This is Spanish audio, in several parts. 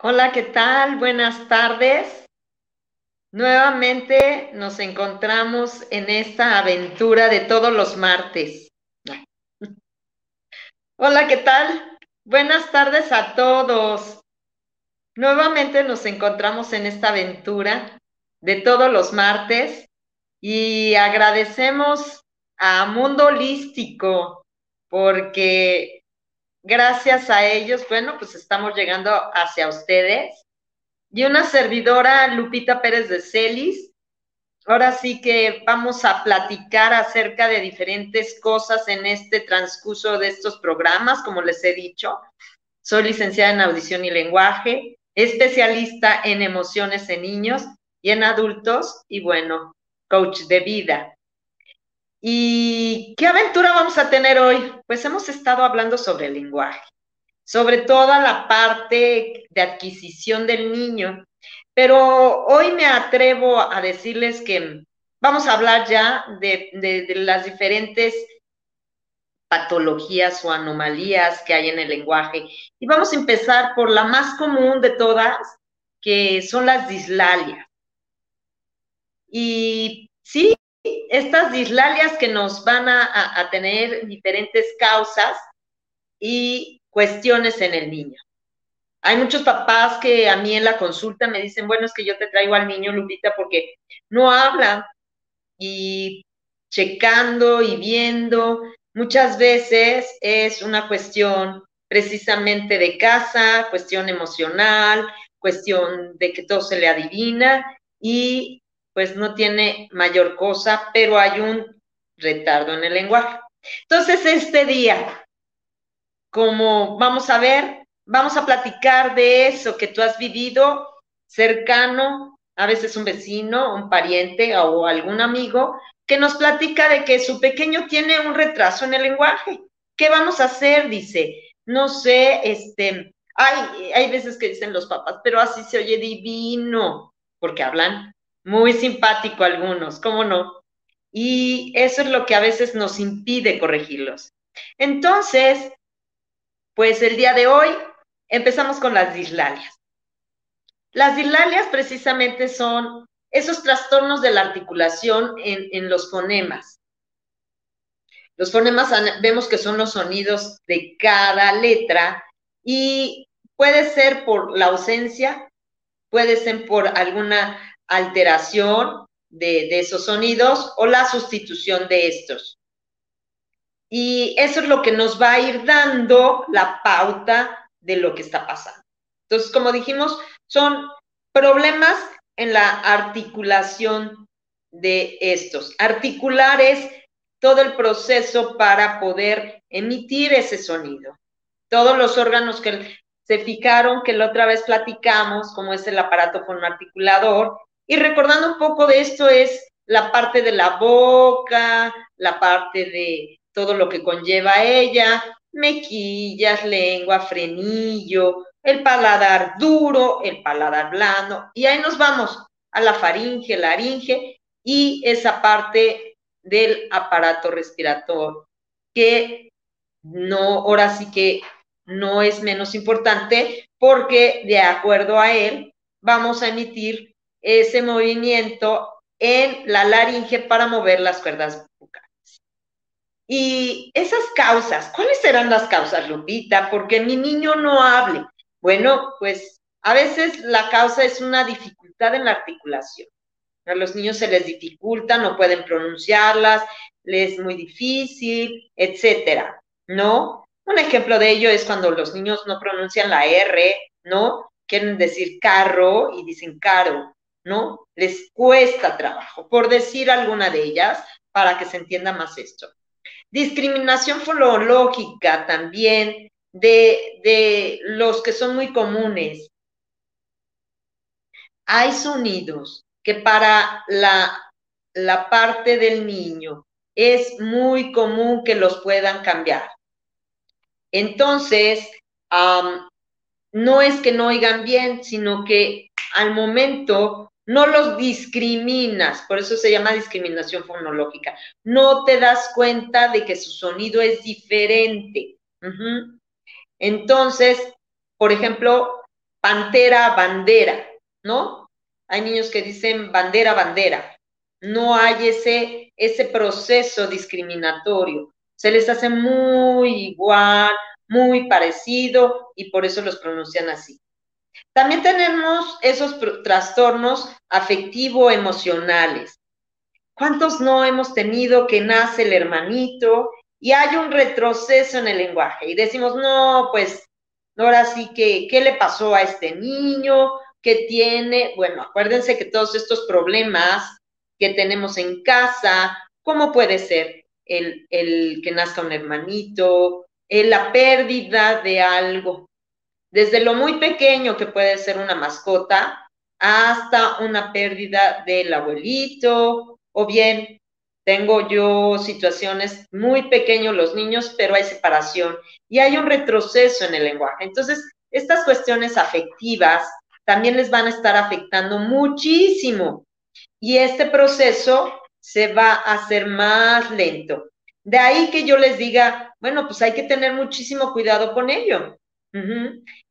Hola, ¿qué tal? Buenas tardes. Nuevamente nos encontramos en esta aventura de todos los martes. Hola, ¿qué tal? Buenas tardes a todos. Nuevamente nos encontramos en esta aventura de todos los martes y agradecemos a Mundo Holístico porque gracias a ellos, bueno, pues estamos llegando hacia ustedes y una servidora, Lupita Pérez de Celis. Ahora sí que vamos a platicar acerca de diferentes cosas en este transcurso de estos programas, como les he dicho. Soy licenciada en audición y lenguaje, especialista en emociones en niños y en adultos y bueno, coach de vida. ¿Y qué aventura vamos a tener hoy? Pues hemos estado hablando sobre el lenguaje sobre toda la parte de adquisición del niño. Pero hoy me atrevo a decirles que vamos a hablar ya de, las diferentes patologías o anomalías que hay en el lenguaje. Y vamos a empezar por la más común de todas, que son las dislalias. Y sí, estas dislalias que nos van a, tener diferentes causas y cuestiones en el niño. Hay muchos papás que a mí en la consulta me dicen, bueno, es que yo te traigo al niño, Lupita, porque no habla y checando y viendo, muchas veces es una cuestión precisamente de casa, cuestión emocional, cuestión de que todo se le adivina y pues no tiene mayor cosa, pero hay un retardo en el lenguaje. Entonces, este día como vamos a ver, vamos a platicar de eso que tú has vivido cercano, a veces un vecino, un pariente o algún amigo, que nos platica de que su pequeño tiene un retraso en el lenguaje. ¿Qué vamos a hacer? Dice, no sé, este, hay, hay veces que dicen los papás, pero así se oye divino, porque hablan muy simpático algunos, ¿cómo no? Y eso es lo que a veces nos impide corregirlos. Entonces, pues el día de hoy empezamos con las dislalias. Las dislalias precisamente son esos trastornos de la articulación en, los fonemas. Los fonemas vemos que son los sonidos de cada letra y puede ser por la ausencia, puede ser por alguna alteración de esos sonidos o la sustitución de estos. Y eso es lo que nos va a ir dando la pauta de lo que está pasando. Entonces, como dijimos, son problemas en la articulación de estos. Articular es todo el proceso para poder emitir ese sonido. Todos los órganos que se fijaron, que la otra vez platicamos, como es el aparato fonoarticulador, y recordando un poco de esto es la parte de la boca, la parte de todo lo que conlleva ella, mequillas, lengua, frenillo, el paladar duro, el paladar blando, y ahí nos vamos a la faringe, laringe y esa parte del aparato respiratorio, que no, ahora sí que no es menos importante porque de acuerdo a él vamos a emitir ese movimiento en la laringe para mover las cuerdas y esas causas, ¿cuáles serán las causas, Lupita? Porque mi niño no hable. Bueno, pues a veces la causa es una dificultad en la articulación. A los niños se les dificulta, no pueden pronunciarlas, les es muy difícil, etcétera, ¿no? Un ejemplo de ello es cuando los niños no pronuncian la R, ¿no? Quieren decir carro y dicen caro, ¿no? Les cuesta trabajo, por decir alguna de ellas, para que se entienda más esto. Discriminación fonológica también de, de los que son muy comunes. Hay sonidos que para la, la parte del niño es muy común que los puedan cambiar. Entonces, no es que no oigan bien, sino que al momento no los discriminas, por eso se llama discriminación fonológica. No te das cuenta de que su sonido es diferente. Entonces, por ejemplo, pantera, bandera, ¿no? Hay niños que dicen bandera, bandera. No hay ese, ese proceso discriminatorio. Se les hace muy igual, muy parecido y por eso los pronuncian así. También tenemos esos trastornos afectivo-emocionales. ¿Cuántos no hemos tenido que nace el hermanito y hay un retroceso en el lenguaje? Y decimos, no, pues ahora sí que, ¿qué le pasó a este niño? ¿Qué tiene? Bueno, acuérdense que todos estos problemas que tenemos en casa, ¿cómo puede ser el, el que nazca un hermanito, la pérdida de algo, desde lo muy pequeño que puede ser una mascota hasta una pérdida del abuelito, o bien tengo yo situaciones muy pequeños los niños, pero hay separación y hay un retroceso en el lenguaje. Entonces, estas cuestiones afectivas también les van a estar afectando muchísimo y este proceso se va a hacer más lento. De ahí que yo les diga, bueno, pues hay que tener muchísimo cuidado con ello,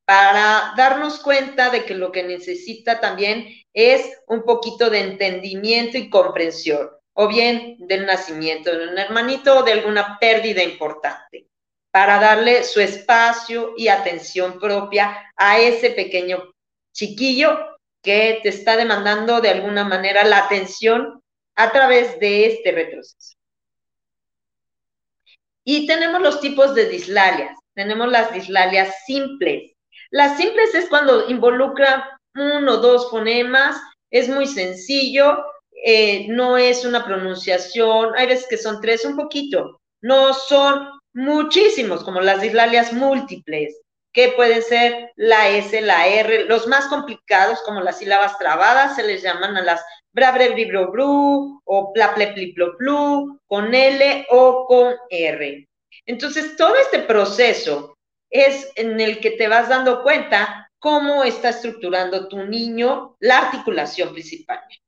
para darnos cuenta de que lo que necesita también es un poquito de entendimiento y comprensión, o bien del nacimiento de un hermanito o de alguna pérdida importante, para darle su espacio y atención propia a ese pequeño chiquillo que te está demandando de alguna manera la atención a través de este retroceso. Y tenemos los tipos de dislalias. Tenemos las dislalias simples. Las simples es cuando involucra uno o dos fonemas, es muy sencillo, eh, no es una pronunciación, hay veces que son tres, un poquito, no son muchísimos, como las dislalias múltiples, que pueden ser la S, la R, los más complicados, como las sílabas trabadas, se les llaman a las bru o plu con L o con R. Entonces, todo este proceso es en el que te vas dando cuenta cómo está estructurando tu niño la articulación principalmente.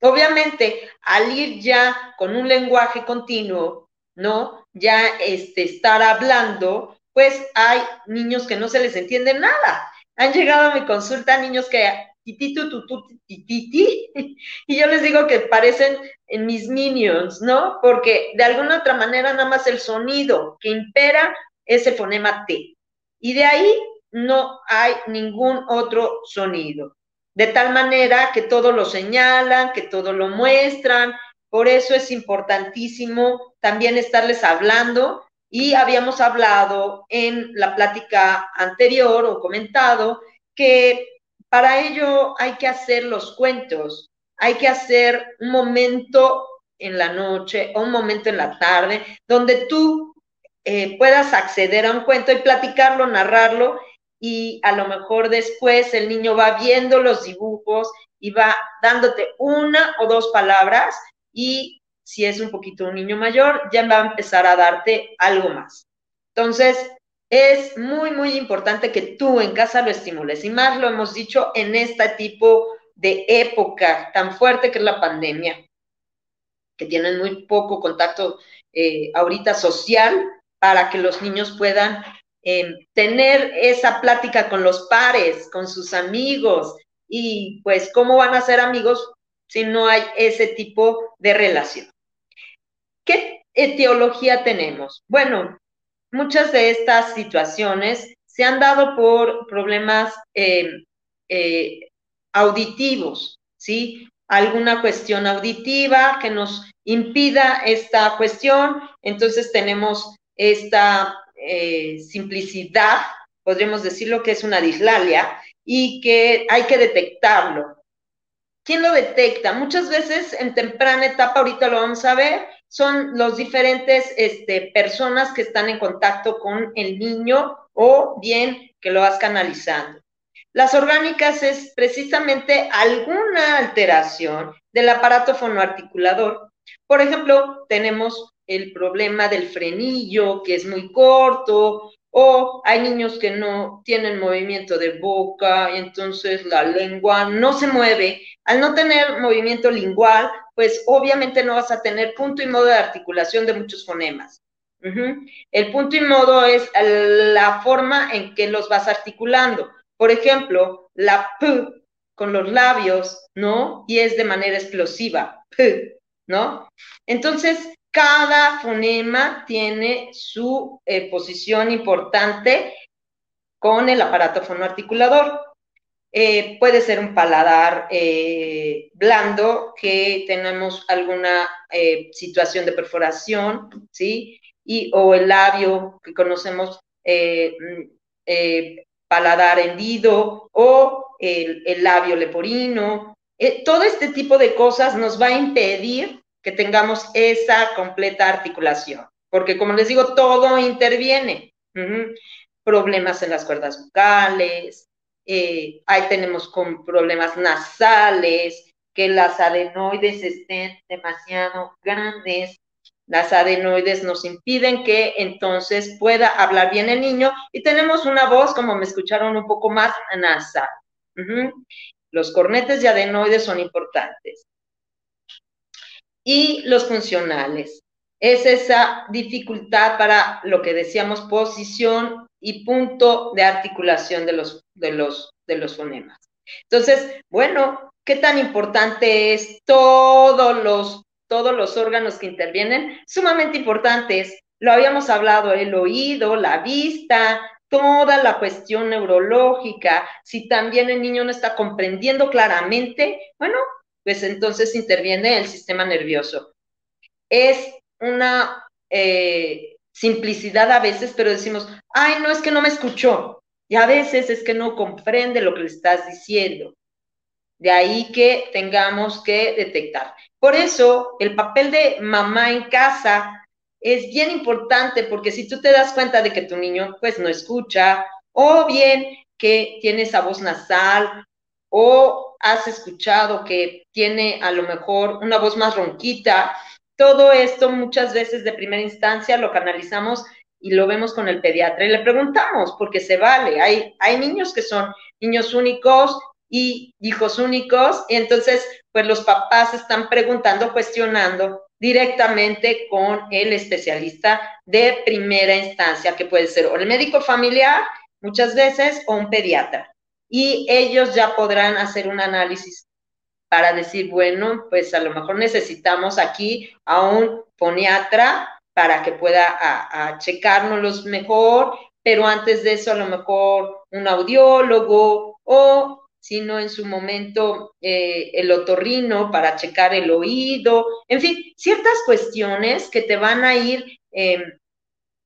Obviamente, al ir ya con un lenguaje continuo, ¿no? Ya este, estar hablando, pues hay niños que no se les entiende nada. Han llegado a mi consulta niños que y yo les digo que parecen en mis minions, ¿no? Porque de alguna otra manera nada más el sonido que impera es el fonema T. Y de ahí no hay ningún otro sonido. De tal manera que todo lo señalan, que todo lo muestran. Por eso es importantísimo también estarles hablando. Y habíamos hablado en la plática anterior o comentado que para ello hay que hacer los cuentos, hay que hacer un momento en la noche o un momento en la tarde donde tú eh, puedas acceder a un cuento y platicarlo, narrarlo y a lo mejor después el niño va viendo los dibujos y va dándote una o dos palabras y si es un poquito un niño mayor, ya va a empezar a darte algo más. Entonces, es muy, muy importante que tú en casa lo estimules. Y más lo hemos dicho en este tipo de época tan fuerte que es la pandemia, que tienen muy poco contacto eh, ahorita social para que los niños puedan em, tener esa plática con los pares, con sus amigos. Y pues, ¿cómo van a ser amigos si no hay ese tipo de relación? ¿Qué etiología tenemos? Bueno, muchas de estas situaciones se han dado por problemas eh, eh, auditivos, ¿sí? Alguna cuestión auditiva que nos impida esta cuestión, entonces tenemos esta eh, simplicidad, podríamos decirlo que es una dislalia, y que hay que detectarlo. ¿quién lo detecta? Muchas veces en temprana etapa, ahorita lo vamos a ver, son los diferentes este, personas que están en contacto con el niño o bien que lo vas canalizando. Las orgánicas es precisamente alguna alteración del aparato fonoarticulador. Por ejemplo, tenemos el problema del frenillo, que es muy corto, o hay niños que no tienen movimiento de boca entonces la lengua no se mueve. Al no tener movimiento lingual, pues obviamente no vas a tener punto y modo de articulación de muchos fonemas. El punto y modo es la forma en que los vas articulando. Por ejemplo, la P con los labios, ¿no? Y es de manera explosiva, P, ¿no? Entonces, cada fonema tiene su eh, posición importante con el aparato fonoarticulador. Eh, puede ser un paladar eh, blando que tenemos alguna situación de perforación, ¿sí? Y, o el labio que conocemos mm, paladar hendido o el, el labio leporino. todo este tipo de cosas nos va a impedir que tengamos esa completa articulación, porque como les digo, todo interviene. Problemas en las cuerdas vocales, eh, ahí tenemos con problemas nasales, que las adenoides estén demasiado grandes. Las adenoides nos impiden que entonces pueda hablar bien el niño y tenemos una voz, como me escucharon, un poco más nasal. Los cornetes de adenoides son importantes y los funcionales. Es esa dificultad para lo que decíamos posición y punto de articulación de los, de los, de los fonemas. Entonces, bueno, ¿qué tan importante es todos los, todos los órganos que intervienen? Sumamente importantes. Lo habíamos hablado, el oído, la vista, toda la cuestión neurológica. Si también el niño no está comprendiendo claramente, bueno, pues entonces interviene el sistema nervioso. Es una eh, simplicidad a veces, pero decimos, ay, no es que no me escuchó. Y a veces es que no comprende lo que le estás diciendo. De ahí que tengamos que detectar. Por eso, el papel de mamá en casa es bien importante, porque si tú te das cuenta de que tu niño pues no escucha, o bien que tiene esa voz nasal, o has escuchado que tiene a lo mejor una voz más ronquita. Todo esto muchas veces de primera instancia lo canalizamos y lo vemos con el pediatra y le preguntamos, porque se vale. Hay, hay niños que son niños únicos y hijos únicos, y entonces, pues los papás están preguntando, cuestionando directamente con el especialista de primera instancia, que puede ser o el médico familiar, muchas veces, o un pediatra. Y ellos ya podrán hacer un análisis para decir, bueno, pues a lo mejor necesitamos aquí a un foniatra para que pueda a, checárnoslos mejor, pero antes de eso a lo mejor un audiólogo o si no en su momento eh, el otorrino para checar el oído, en fin, ciertas cuestiones que te van a ir em,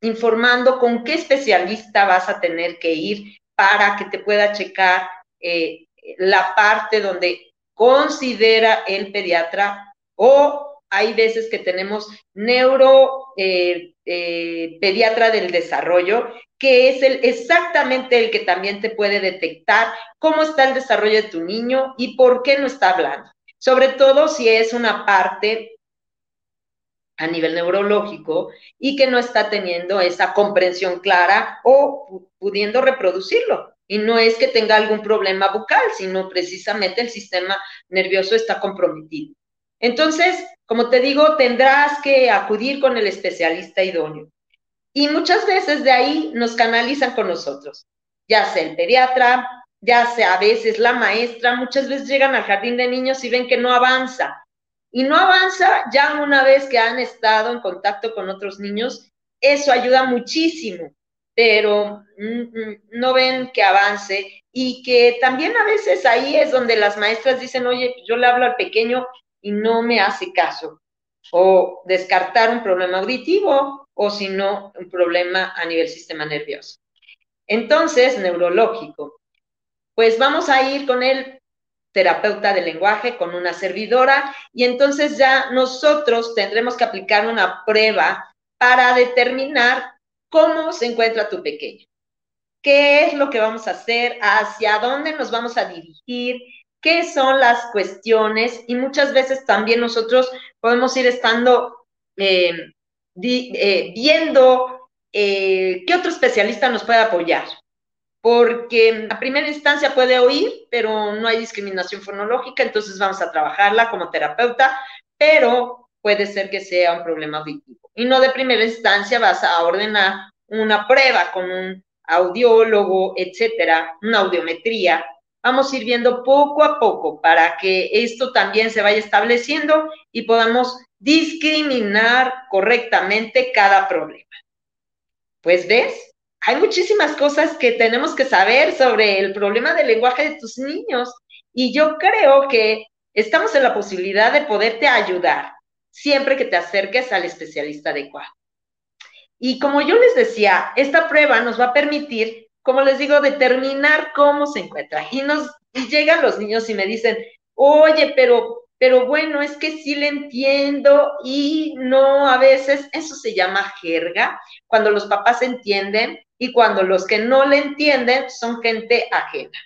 informando con qué especialista vas a tener que ir para que te pueda checar eh, la parte donde considera el pediatra o hay veces que tenemos neuro eh, del desarrollo, que es el, exactamente el que también te puede detectar cómo está el desarrollo de tu niño y por qué no está hablando. Sobre todo si es una parte a nivel neurológico y que no está teniendo esa comprensión clara o pudiendo reproducirlo. Y no es que tenga algún problema bucal, sino precisamente el sistema nervioso está comprometido. Entonces, como te digo, tendrás que acudir con el especialista idóneo. Y muchas veces de ahí nos canalizan con nosotros, ya sea el pediatra, ya sea a veces la maestra, muchas veces llegan al jardín de niños y ven que no avanza, y no avanza ya una vez que han estado en contacto con otros niños, eso ayuda muchísimo, pero mm, mm, no ven que avance y que también a veces ahí es donde las maestras dicen, oye, yo le hablo al pequeño y no me hace caso, o descartar un problema auditivo o si no, un problema a nivel sistema nervioso. Entonces, neurológico. Pues vamos a ir con el terapeuta de lenguaje, con una servidora, y entonces ya nosotros tendremos que aplicar una prueba para determinar cómo se encuentra tu pequeño. ¿Qué es lo que vamos a hacer? ¿Hacia dónde nos vamos a dirigir? ¿Qué son las cuestiones? Y muchas veces también nosotros podemos ir estando eh, eh, viendo eh, qué otro especialista nos puede apoyar. Porque a primera instancia puede oír, pero no hay discriminación fonológica, entonces vamos a trabajarla como terapeuta, pero puede ser que sea un problema auditivo. Y no de primera instancia vas a ordenar una prueba con un audiólogo, etcétera, una audiometría. Vamos a ir viendo poco a poco para que esto también se vaya estableciendo y podamos discriminar correctamente cada problema. Pues ves, hay muchísimas cosas que tenemos que saber sobre el problema del lenguaje de tus niños y yo creo que estamos en la posibilidad de poderte ayudar siempre que te acerques al especialista adecuado. Y como yo les decía, esta prueba nos va a permitir, como les digo, determinar cómo se encuentra. Y nos llegan los niños y me dicen, oye, pero, pero bueno, es que sí le entiendo y no a veces, eso se llama jerga, cuando los papás entienden y cuando los que no le entienden son gente ajena.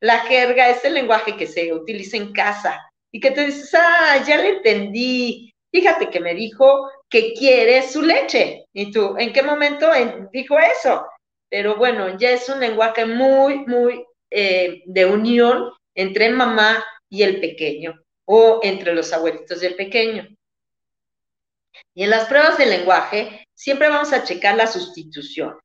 La jerga es el lenguaje que se utiliza en casa y que te dices, ah, ya le entendí, fíjate que me dijo que quiere su leche. ¿Y tú, en qué momento dijo eso? Pero bueno, ya es un lenguaje muy, muy eh, de unión entre mamá y el pequeño o entre los abuelitos y el pequeño. Y en las pruebas de lenguaje siempre vamos a checar la sustitución.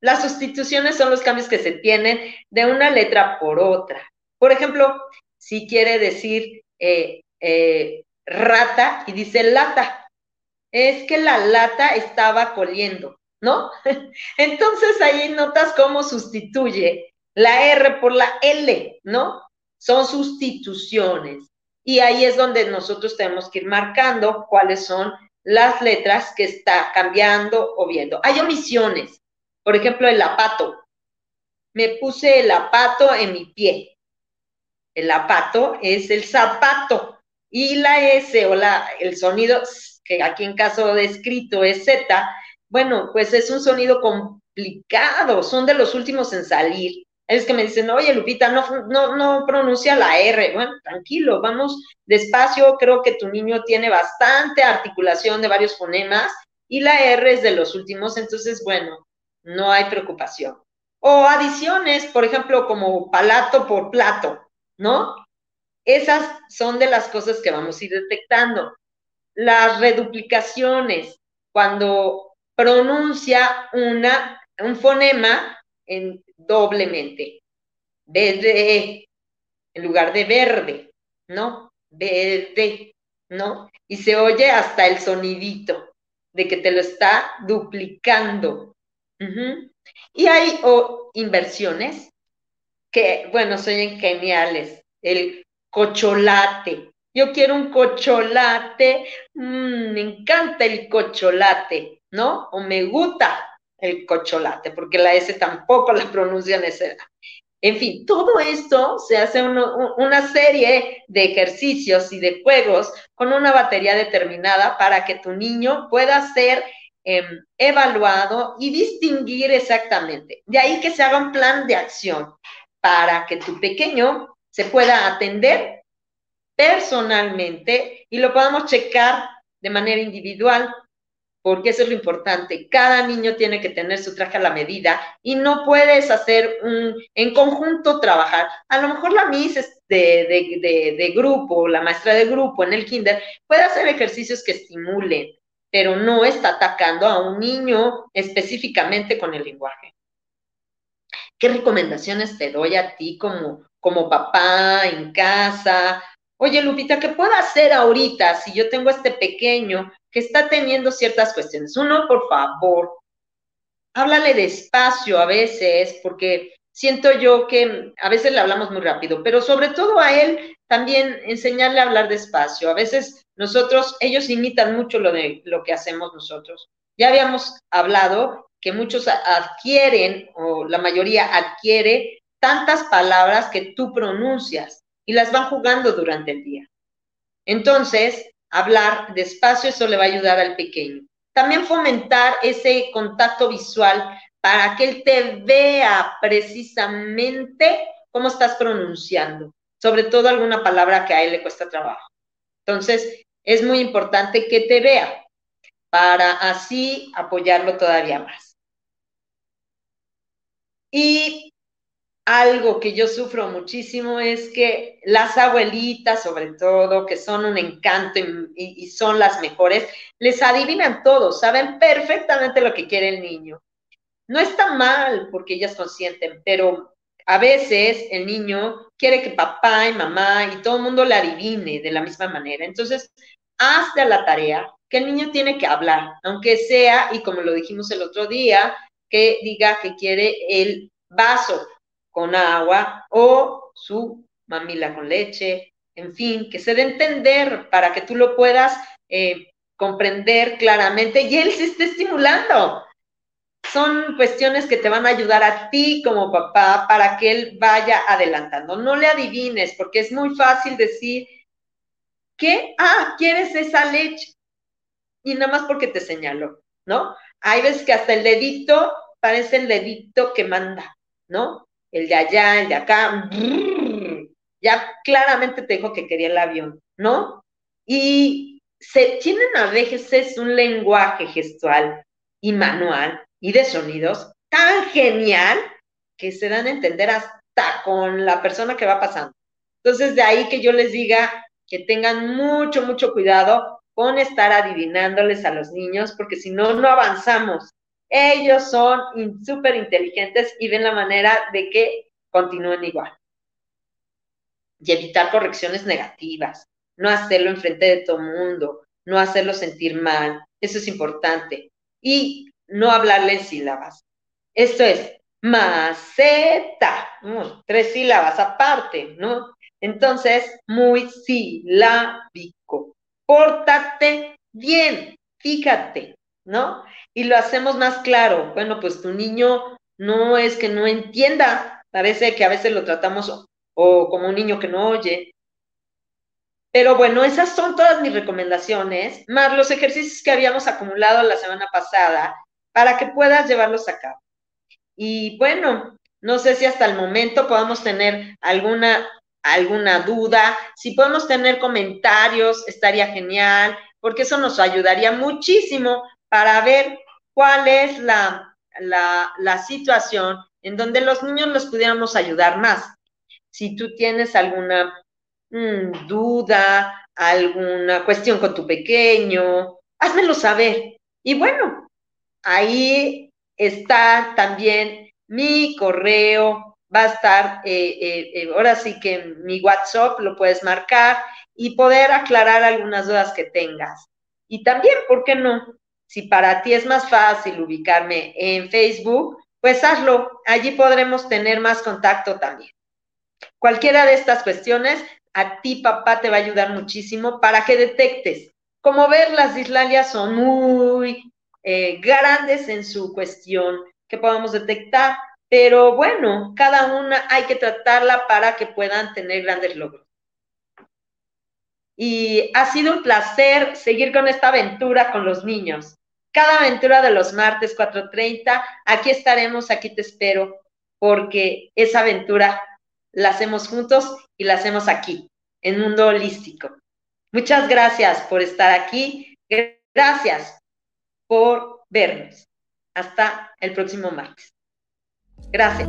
Las sustituciones son los cambios que se tienen de una letra por otra. Por ejemplo, si quiere decir eh, eh, rata y dice lata. Es que la lata estaba coliendo, ¿no? Entonces ahí notas cómo sustituye la R por la L, ¿no? Son sustituciones. Y ahí es donde nosotros tenemos que ir marcando cuáles son las letras que está cambiando o viendo. Hay omisiones. Por ejemplo, el apato. Me puse el apato en mi pie. El apato es el zapato. Y la S o la, el sonido, que aquí en caso de escrito es Z, bueno, pues es un sonido complicado, son de los últimos en salir. Es que me dicen, oye, Lupita, no, no, no pronuncia la R. Bueno, tranquilo, vamos despacio. Creo que tu niño tiene bastante articulación de varios fonemas y la R es de los últimos, entonces, bueno, no hay preocupación. O adiciones, por ejemplo, como palato por plato, ¿no? Esas son de las cosas que vamos a ir detectando. Las reduplicaciones, cuando pronuncia una, un fonema en, doblemente. Verde, en lugar de verde, ¿no? Verde, ¿no? Y se oye hasta el sonidito de que te lo está duplicando. Y hay inversiones que, bueno, son geniales. El cocholate. Yo quiero un cocholate, mm, me encanta el cocholate, ¿no? O me gusta el cocholate, porque la S tampoco la pronuncian esa. En fin, todo esto se hace una serie de ejercicios y de juegos con una batería determinada para que tu niño pueda ser em, evaluado y distinguir exactamente. De ahí que se haga un plan de acción para que tu pequeño se pueda atender personalmente y lo podamos checar de manera individual, porque eso es lo importante. Cada niño tiene que tener su traje a la medida y no puedes hacer un, en conjunto trabajar. A lo mejor la Miss de, de, de grupo, la maestra de grupo en el kinder, puede hacer ejercicios que estimulen, pero no está atacando a un niño específicamente con el lenguaje. ¿Qué recomendaciones te doy a ti como, como papá, en casa. Oye, Lupita, ¿qué puedo hacer ahorita si yo tengo este pequeño que está teniendo ciertas cuestiones? Uno, por favor, háblale despacio a veces, porque siento yo que a veces le hablamos muy rápido, pero sobre todo a él también enseñarle a hablar despacio. A veces nosotros, ellos imitan mucho lo de lo que hacemos nosotros. Ya habíamos hablado que muchos adquieren, o la mayoría adquiere tantas palabras que tú pronuncias. Y las van jugando durante el día. Entonces, hablar despacio, eso le va a ayudar al pequeño. También fomentar ese contacto visual para que él te vea precisamente cómo estás pronunciando, sobre todo alguna palabra que a él le cuesta trabajo. Entonces, es muy importante que te vea para así apoyarlo todavía más. Y algo que yo sufro muchísimo es que las abuelitas, sobre todo, que son un encanto y, son las mejores, les adivinan todo, saben perfectamente lo que quiere el niño. No está mal porque ellas consienten, pero a veces el niño quiere que papá y mamá y todo el mundo le adivine de la misma manera. Entonces, hazte la tarea que el niño tiene que hablar, aunque sea, y como lo dijimos el otro día, que diga que quiere el vaso con agua o su mamila con leche, en fin, que se dé entender para que tú lo puedas eh, comprender claramente y él se esté estimulando. Son cuestiones que te van a ayudar a ti como papá para que él vaya adelantando. No le adivines, porque es muy fácil decir que, ah, quieres esa leche. Y nada más porque te señaló, ¿no? Hay veces que hasta el dedito parece el dedito que manda, ¿no? El de allá, el de acá, ya claramente te dijo que quería el avión, ¿no? Y se tienen a veces un lenguaje gestual y manual y de sonidos tan genial que se dan a entender hasta con la persona que va pasando. Entonces, de ahí que yo les diga que tengan mucho, mucho cuidado con estar adivinándoles a los niños, porque si no, no avanzamos. Ellos son súper inteligentes y ven la manera de que continúen igual. Y evitar correcciones negativas, no hacerlo enfrente de todo mundo, no hacerlo sentir mal, eso es importante. Y no hablarle en sílabas. Esto es maceta, tres sílabas aparte, ¿no? Entonces, muy silábico. Pórtate bien, fíjate, ¿no? Y lo hacemos más claro. Bueno, pues tu niño no es que no entienda, parece que a veces lo tratamos o, como un niño que no oye. Pero bueno, esas son todas mis recomendaciones, más los ejercicios que habíamos acumulado la semana pasada para que puedas llevarlos a cabo. Y bueno, no sé si hasta el momento podamos tener alguna alguna duda, si podemos tener comentarios, estaría genial, porque eso nos ayudaría muchísimo para ver cuál es la, la, situación en donde los niños los pudiéramos ayudar más. Si tú tienes alguna mm, duda, alguna cuestión con tu pequeño, házmelo saber. Y bueno, ahí está también mi correo, va a estar, eh, eh, eh, ahora sí que mi WhatsApp lo puedes marcar y poder aclarar algunas dudas que tengas. Y también, ¿por qué no? Si para ti es más fácil ubicarme en Facebook, pues hazlo. Allí podremos tener más contacto también. Cualquiera de estas cuestiones, a ti papá te va a ayudar muchísimo para que detectes. Como ver, las islalias son muy eh, grandes en su cuestión que podamos detectar, pero bueno, cada una hay que tratarla para que puedan tener grandes logros. Y ha sido un placer seguir con esta aventura con los niños. Cada aventura de los martes 4.30, aquí estaremos, aquí te espero, porque esa aventura la hacemos juntos y la hacemos aquí, en Mundo Holístico. Muchas gracias por estar aquí. Gracias por vernos. Hasta el próximo martes. Gracias.